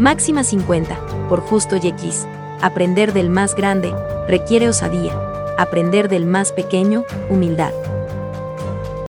Máxima 50, por Justo X. Aprender del más grande requiere osadía. Aprender del más pequeño, humildad.